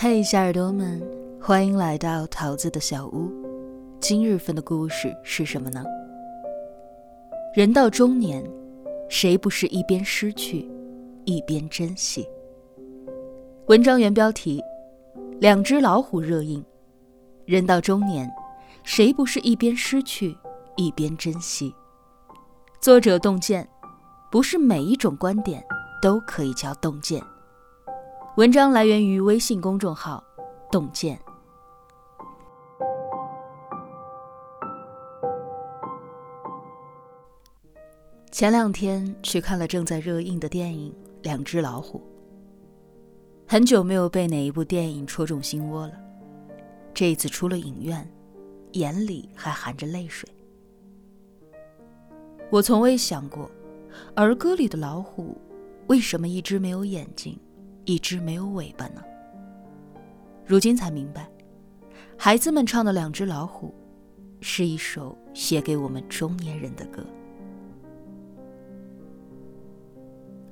嘿，小耳朵们，欢迎来到桃子的小屋。今日份的故事是什么呢？人到中年，谁不是一边失去，一边珍惜？文章原标题：两只老虎热映。人到中年，谁不是一边失去，一边珍惜？作者洞见，不是每一种观点都可以叫洞见。文章来源于微信公众号“洞见”。前两天去看了正在热映的电影《两只老虎》，很久没有被哪一部电影戳中心窝了。这一次出了影院，眼里还含着泪水。我从未想过，儿歌里的老虎为什么一只没有眼睛？一只没有尾巴呢。如今才明白，孩子们唱的《两只老虎》，是一首写给我们中年人的歌。《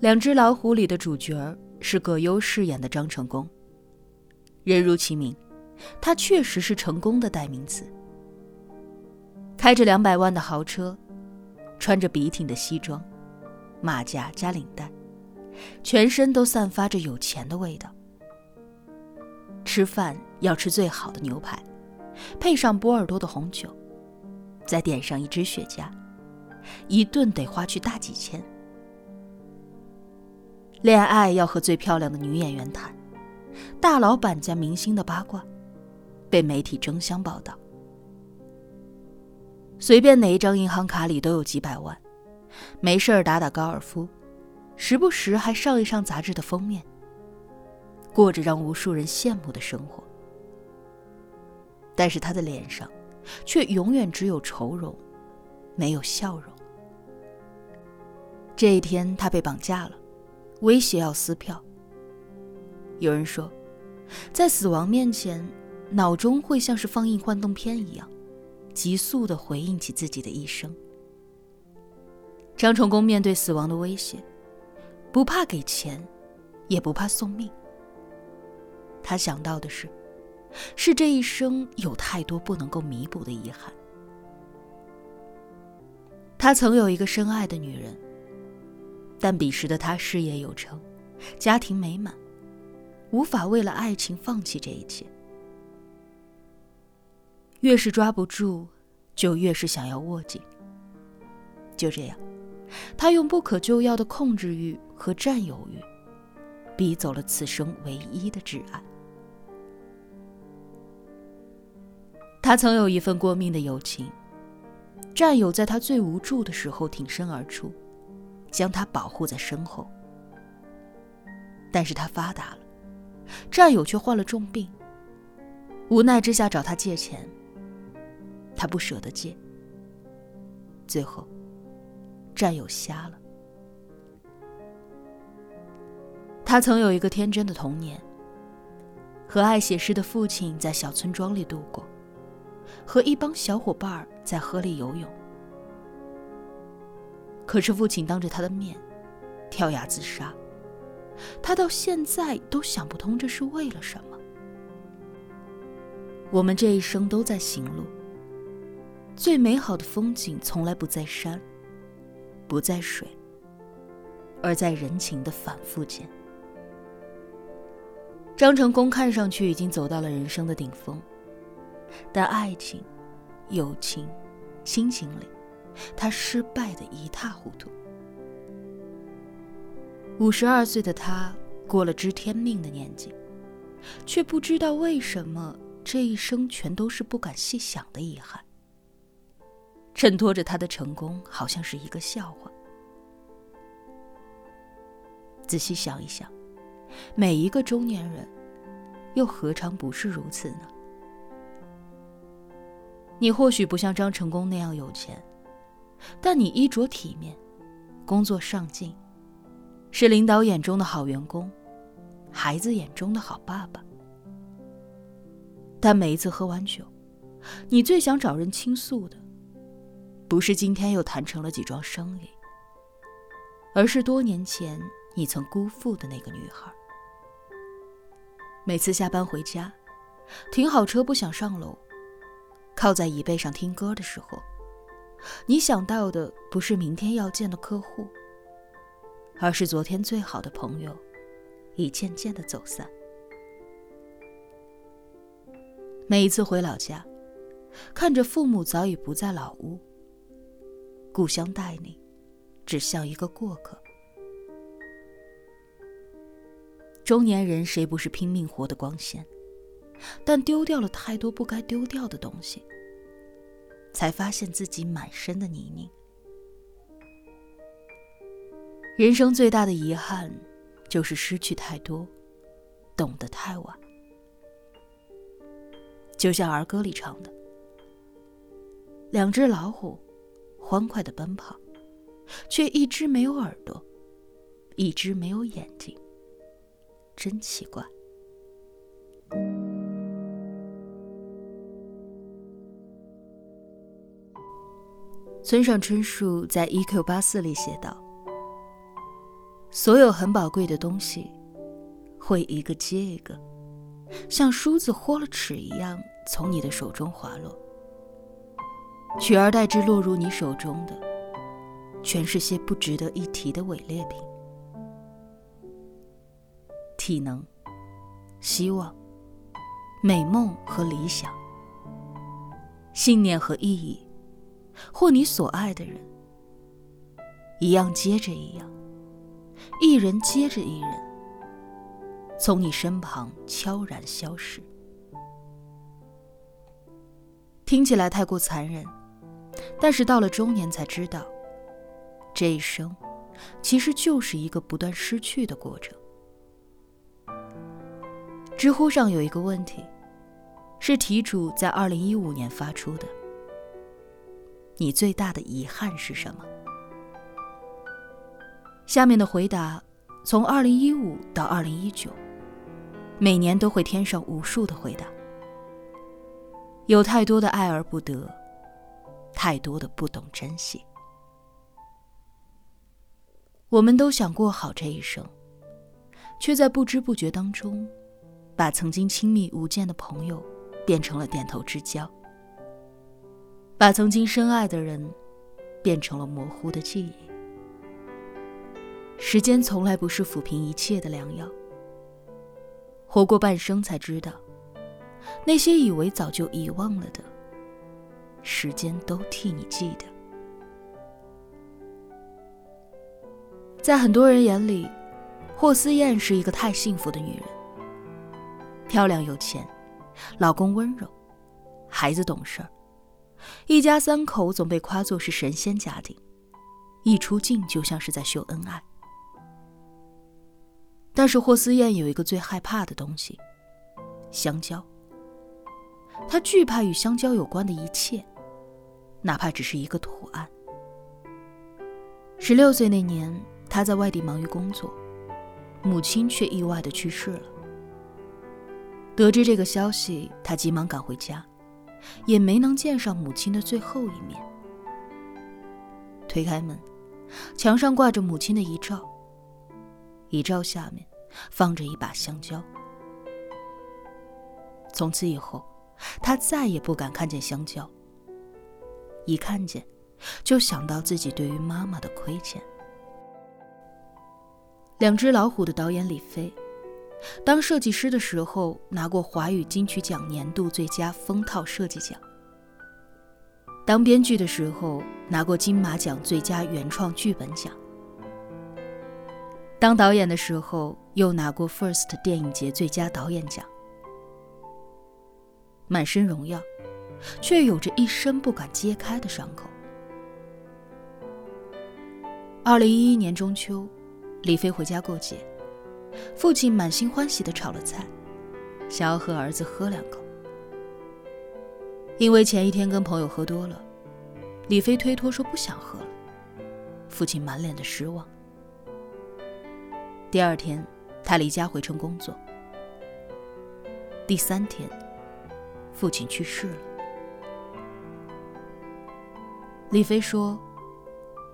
两只老虎》里的主角是葛优饰演的张成功。人如其名，他确实是成功的代名词。开着两百万的豪车，穿着笔挺的西装，马甲加领带。全身都散发着有钱的味道。吃饭要吃最好的牛排，配上波尔多的红酒，再点上一支雪茄，一顿得花去大几千。恋爱要和最漂亮的女演员谈，大老板家明星的八卦，被媒体争相报道。随便哪一张银行卡里都有几百万，没事儿打打高尔夫。时不时还上一上杂志的封面，过着让无数人羡慕的生活。但是他的脸上，却永远只有愁容，没有笑容。这一天，他被绑架了，威胁要撕票。有人说，在死亡面前，脑中会像是放映幻灯片一样，急速的回忆起自己的一生。张成功面对死亡的威胁。不怕给钱，也不怕送命。他想到的是，是这一生有太多不能够弥补的遗憾。他曾有一个深爱的女人，但彼时的他事业有成，家庭美满，无法为了爱情放弃这一切。越是抓不住，就越是想要握紧。就这样。他用不可救药的控制欲和占有欲，逼走了此生唯一的挚爱。他曾有一份过命的友情，战友在他最无助的时候挺身而出，将他保护在身后。但是他发达了，战友却患了重病，无奈之下找他借钱，他不舍得借，最后。战友瞎了。他曾有一个天真的童年，和爱写诗的父亲在小村庄里度过，和一帮小伙伴在河里游泳。可是父亲当着他的面跳崖自杀，他到现在都想不通这是为了什么。我们这一生都在行路，最美好的风景从来不在山。不在水，而在人情的反复间。张成功看上去已经走到了人生的顶峰，但爱情、友情、亲情里，他失败的一塌糊涂。五十二岁的他过了知天命的年纪，却不知道为什么这一生全都是不敢细想的遗憾。衬托着他的成功，好像是一个笑话。仔细想一想，每一个中年人，又何尝不是如此呢？你或许不像张成功那样有钱，但你衣着体面，工作上进，是领导眼中的好员工，孩子眼中的好爸爸。但每一次喝完酒，你最想找人倾诉的。不是今天又谈成了几桩生意，而是多年前你曾辜负的那个女孩。每次下班回家，停好车不想上楼，靠在椅背上听歌的时候，你想到的不是明天要见的客户，而是昨天最好的朋友，已渐渐的走散。每一次回老家，看着父母早已不在老屋，故乡待你，只像一个过客。中年人谁不是拼命活得光鲜？但丢掉了太多不该丢掉的东西，才发现自己满身的泥泞。人生最大的遗憾，就是失去太多，懂得太晚。就像儿歌里唱的：“两只老虎，欢快的奔跑，却一只没有耳朵，一只没有眼睛。”真奇怪。村上春树在《一 Q 八四》里写道：“所有很宝贵的东西，会一个接一个，像梳子豁了齿一样从你的手中滑落，取而代之落入你手中的，全是些不值得一提的伪劣品。”体能、希望、美梦和理想、信念和意义，或你所爱的人，一样接着一样，一人接着一人，从你身旁悄然消失。听起来太过残忍，但是到了中年才知道，这一生其实就是一个不断失去的过程。知乎上有一个问题，是题主在二零一五年发出的：“你最大的遗憾是什么？”下面的回答，从二零一五到二零一九，每年都会添上无数的回答。有太多的爱而不得，太多的不懂珍惜。我们都想过好这一生，却在不知不觉当中。把曾经亲密无间的朋友变成了点头之交，把曾经深爱的人变成了模糊的记忆。时间从来不是抚平一切的良药。活过半生才知道，那些以为早就遗忘了的，时间都替你记得。在很多人眼里，霍思燕是一个太幸福的女人。漂亮有钱，老公温柔，孩子懂事儿，一家三口总被夸作是神仙家庭，一出镜就像是在秀恩爱。但是霍思燕有一个最害怕的东西，香蕉。她惧怕与香蕉有关的一切，哪怕只是一个图案。十六岁那年，他在外地忙于工作，母亲却意外的去世了。得知这个消息，他急忙赶回家，也没能见上母亲的最后一面。推开门，墙上挂着母亲的遗照，遗照下面放着一把香蕉。从此以后，他再也不敢看见香蕉，一看见，就想到自己对于妈妈的亏欠。两只老虎的导演李飞。当设计师的时候，拿过华语金曲奖年度最佳封套设计奖；当编剧的时候，拿过金马奖最佳原创剧本奖；当导演的时候，又拿过 FIRST 电影节最佳导演奖。满身荣耀，却有着一生不敢揭开的伤口。二零一一年中秋，李飞回家过节。父亲满心欢喜地炒了菜，想要和儿子喝两口。因为前一天跟朋友喝多了，李飞推脱说不想喝了。父亲满脸的失望。第二天，他离家回城工作。第三天，父亲去世了。李飞说：“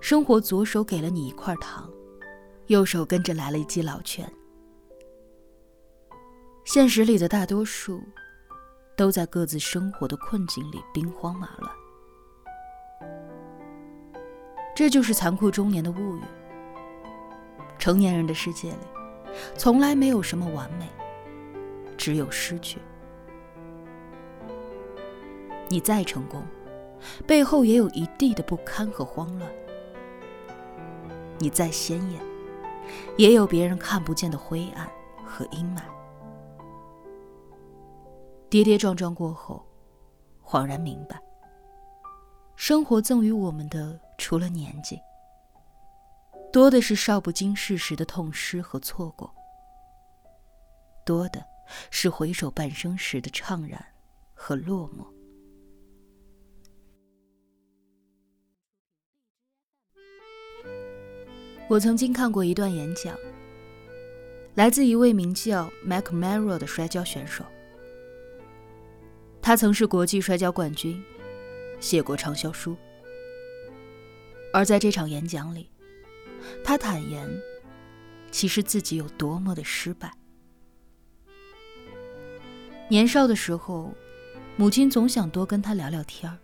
生活左手给了你一块糖，右手跟着来了一记老拳。”现实里的大多数，都在各自生活的困境里兵荒马乱。这就是残酷中年的物语。成年人的世界里，从来没有什么完美，只有失去。你再成功，背后也有一地的不堪和慌乱；你再鲜艳，也有别人看不见的灰暗和阴霾。跌跌撞撞过后，恍然明白，生活赠予我们的。除了年纪，多的是少不经事时的痛失和错过，多的是回首半生时的怅然和落寞。我曾经看过一段演讲，来自一位名叫 Mac m a r r o 的摔跤选手，他曾是国际摔跤冠军，写过畅销书。而在这场演讲里，他坦言，其实自己有多么的失败。年少的时候，母亲总想多跟他聊聊天儿，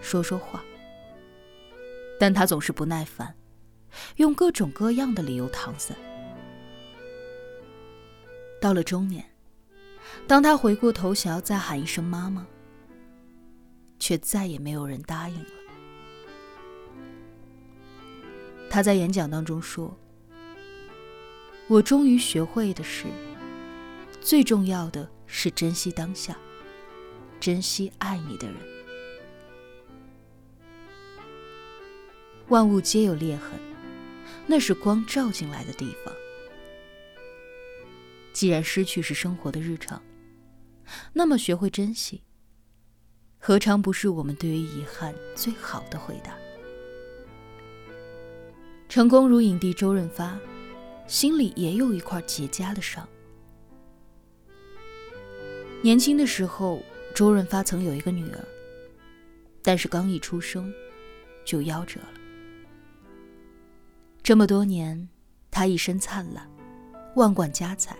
说说话，但他总是不耐烦，用各种各样的理由搪塞。到了中年，当他回过头想要再喊一声妈妈，却再也没有人答应了。他在演讲当中说：“我终于学会的是，最重要的是珍惜当下，珍惜爱你的人。万物皆有裂痕，那是光照进来的地方。既然失去是生活的日常，那么学会珍惜，何尝不是我们对于遗憾最好的回答？”成功如影帝周润发，心里也有一块结痂的伤。年轻的时候，周润发曾有一个女儿，但是刚一出生，就夭折了。这么多年，他一身灿烂，万贯家财，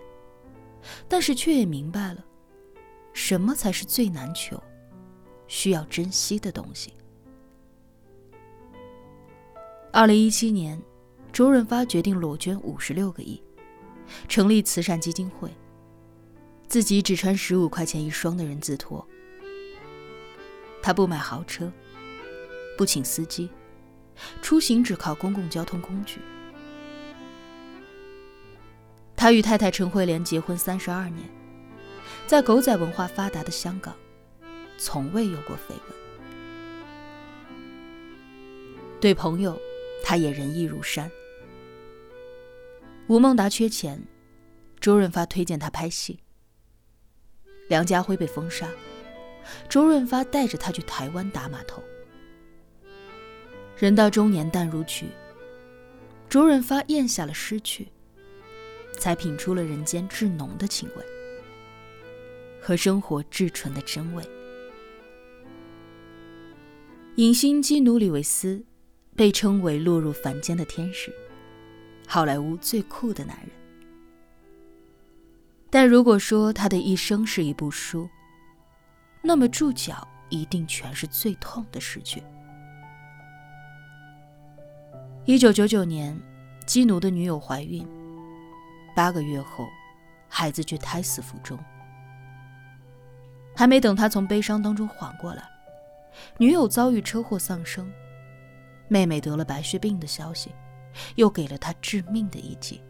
但是却也明白了，什么才是最难求、需要珍惜的东西。二零一七年，周润发决定裸捐五十六个亿，成立慈善基金会，自己只穿十五块钱一双的人字拖。他不买豪车，不请司机，出行只靠公共交通工具。他与太太陈慧莲结婚三十二年，在狗仔文化发达的香港，从未有过绯闻。对朋友。他也仁义如山。吴孟达缺钱，周润发推荐他拍戏。梁家辉被封杀，周润发带着他去台湾打码头。人到中年淡如菊，周润发咽下了失去，才品出了人间至浓的情味和生活至纯的真味。影星基努里维斯。被称为落入凡间的天使，好莱坞最酷的男人。但如果说他的一生是一部书，那么注脚一定全是最痛的失去。一九九九年，基努的女友怀孕，八个月后，孩子却胎死腹中。还没等他从悲伤当中缓过来，女友遭遇车祸丧生。妹妹得了白血病的消息，又给了他致命的一击。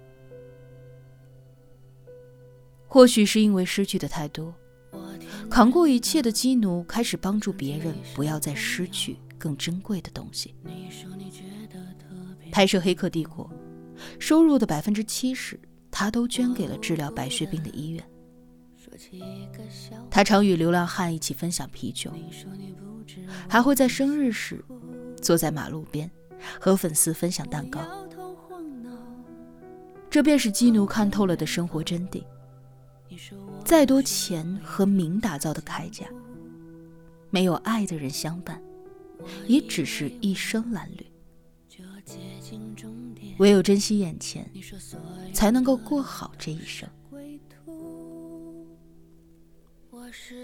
或许是因为失去的太多，扛过一切的基奴开始帮助别人，不要再失去更珍贵的东西。拍摄《黑客帝国》，收入的百分之七十，他都捐给了治疗白血病的医院。他常与流浪汉一起分享啤酒，还会在生日时。坐在马路边，和粉丝分享蛋糕。这便是基奴看透了的生活真谛。再多钱和名打造的铠甲，没有爱的人相伴，也只是一生褴褛。唯有珍惜眼前，才能够过好这一生。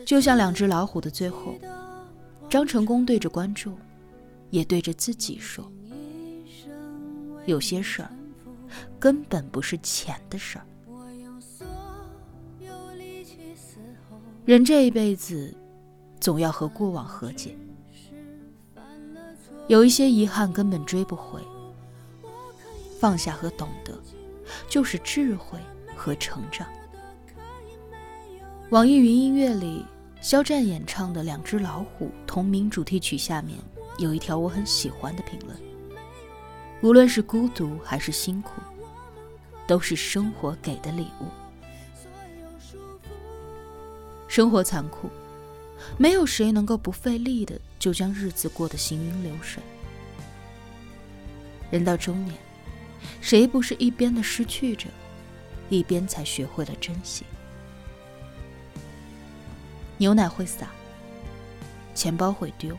就像两只老虎的最后，张成功对着观众，也对着自己说：“有些事儿，根本不是钱的事儿。人这一辈子，总要和过往和解。有一些遗憾根本追不回，放下和懂得，就是智慧和成长。”网易云音乐里，肖战演唱的《两只老虎》同名主题曲下面有一条我很喜欢的评论：无论是孤独还是辛苦，都是生活给的礼物。生活残酷，没有谁能够不费力的就将日子过得行云流水。人到中年，谁不是一边的失去着，一边才学会了珍惜？牛奶会洒，钱包会丢，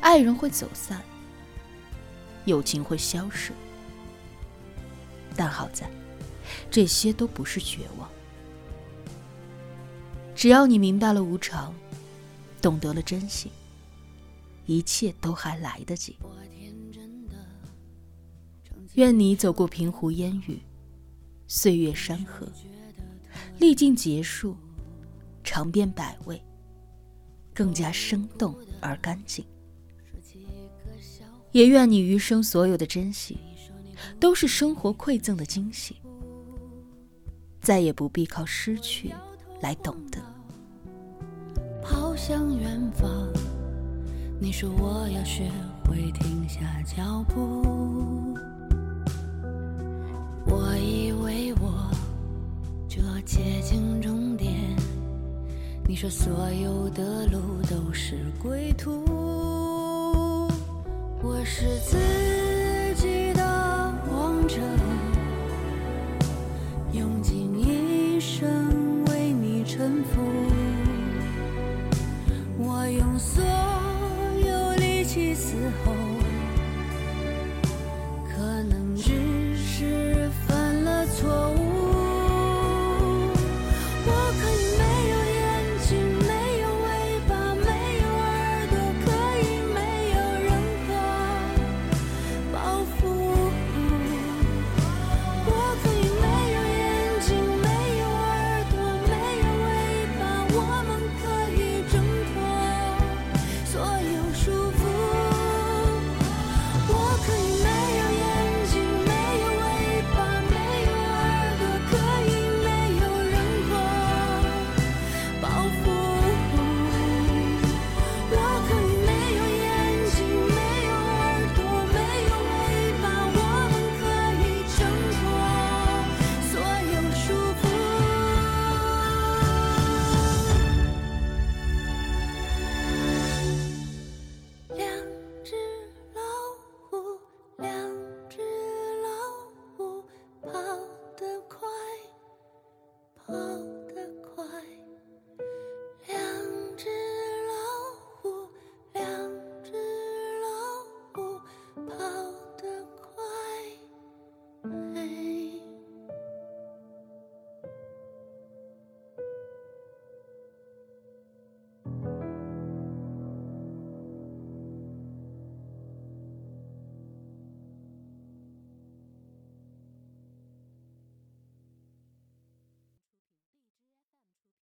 爱人会走散，友情会消失。但好在，这些都不是绝望。只要你明白了无常，懂得了珍惜，一切都还来得及。愿你走过平湖烟雨，岁月山河，历尽结束。尝遍百味，更加生动而干净。也愿你余生所有的珍惜，都是生活馈赠的惊喜。再也不必靠失去来懂得。跑向远方，你说我要学会停下脚步。我以为我就要接近终点。你说所有的路都是归途，我是自己的王者，用尽一生为你臣服，我用所有力气嘶吼。